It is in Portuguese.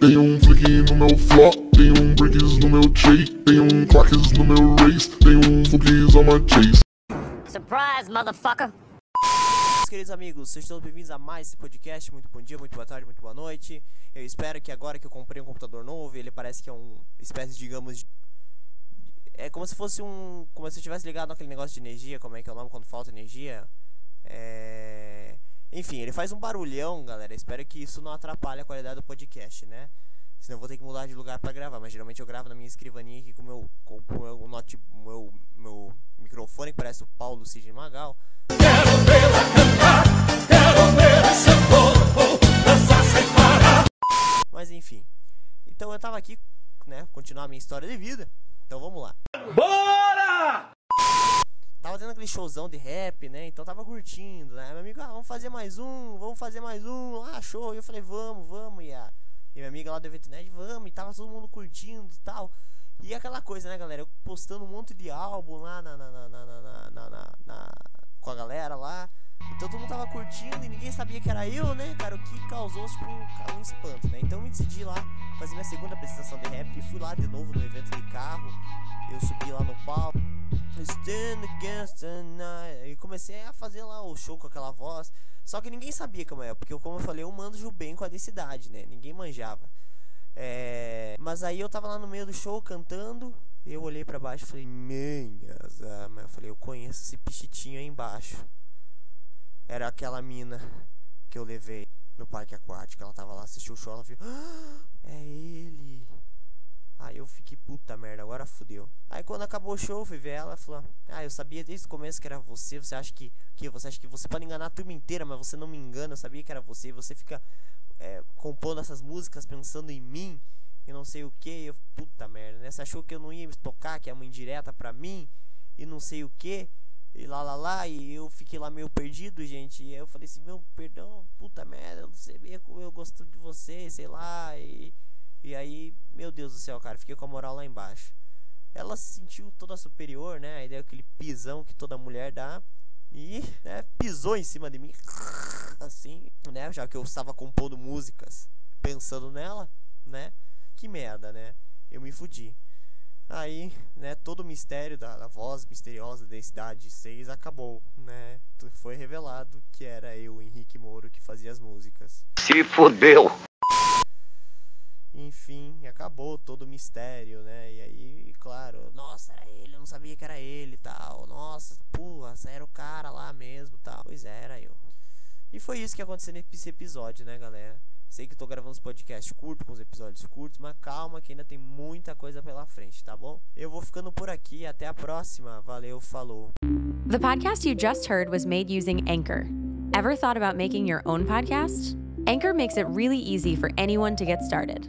Tem um flick no meu flop, tem um bricks no meu chase, tem um claques no meu race, tem um flick's on my chase. Surprise, motherfucker! Queridos amigos, sejam todos bem-vindos a mais esse podcast. Muito bom dia, muito boa tarde, muito boa noite. Eu espero que agora que eu comprei um computador novo, ele parece que é um espécie, digamos, de... é como se fosse um, como se eu tivesse ligado naquele negócio de energia, como é que é o nome quando falta energia? É... Enfim, ele faz um barulhão, galera. Espero que isso não atrapalhe a qualidade do podcast, né? Senão eu vou ter que mudar de lugar para gravar. Mas geralmente eu gravo na minha escrivaninha aqui com o meu, com o meu, note, meu, meu microfone, que parece o Paulo Sidney Magal. Quero vê-la cantar, quero ver dançar sem parar. Mas enfim. Então eu tava aqui, né? Continuar a minha história de vida. Então vamos lá. Bora! Tava tendo aquele showzão de rap, né? Então tava curtindo, né? Meu amigo, ah, vamos fazer mais um, vamos fazer mais um. Ah, show. E eu falei, vamos, vamos. E, a, e minha amiga lá do Evento Nerd, vamos. E tava todo mundo curtindo e tal. E aquela coisa, né, galera? Eu postando um monte de álbum lá na, na, na, na, na com a galera lá. Então todo mundo tava curtindo e ninguém sabia que era eu, né, cara? O que causou, tipo, um espanto, né? Então eu me decidi lá fazer minha segunda apresentação de rap e fui lá de novo no evento de carro. Eu subi lá no palco. Stand against the night. E comecei a fazer lá o show com aquela voz. Só que ninguém sabia como é, porque como eu falei, eu mando bem com a densidade, né? Ninguém manjava. É... Mas aí eu tava lá no meio do show cantando. Eu olhei para baixo e falei, minhas. Mas eu falei, eu conheço esse pichitinho aí embaixo. Era aquela mina que eu levei no parque aquático. Ela tava lá, assistiu o show, ela viu. Ah, é ele. Aí eu fiquei, puta merda, agora fudeu. Aí quando acabou o show, fui ver ela, falou: Ah, eu sabia desde o começo que era você. Você acha que, que você acha que você pode enganar a turma inteira, mas você não me engana. Eu sabia que era você. Você fica é, compondo essas músicas pensando em mim e não sei o que. Eu, puta merda, né? Você achou que eu não ia me tocar, que é uma indireta pra mim e não sei o que. E lá lá lá, e eu fiquei lá meio perdido, gente. E eu falei assim: Meu, perdão, puta merda, eu não sabia como eu gosto de você, sei lá. E. E aí, meu Deus do céu, cara, fiquei com a moral lá embaixo. Ela se sentiu toda superior, né? Aí deu aquele pisão que toda mulher dá. E né, pisou em cima de mim. Assim, né? Já que eu estava compondo músicas pensando nela, né? Que merda, né? Eu me fudi. Aí, né, todo o mistério da, da voz misteriosa da densidade 6 acabou, né? Foi revelado que era eu, Henrique Moro, que fazia as músicas. Se fodeu! Enfim, acabou todo o mistério, né? E aí, claro, nossa, era ele, eu não sabia que era ele e tal. Nossa, porra, era o cara lá mesmo tal. Pois era eu. E foi isso que aconteceu nesse episódio, né, galera? Sei que tô gravando uns podcasts curtos, com os episódios curtos, mas calma que ainda tem muita coisa pela frente, tá bom? Eu vou ficando por aqui, até a próxima. Valeu, falou. The podcast you just heard was made using Anchor. Ever thought about making your own podcast? Anchor makes it really easy for anyone to get started.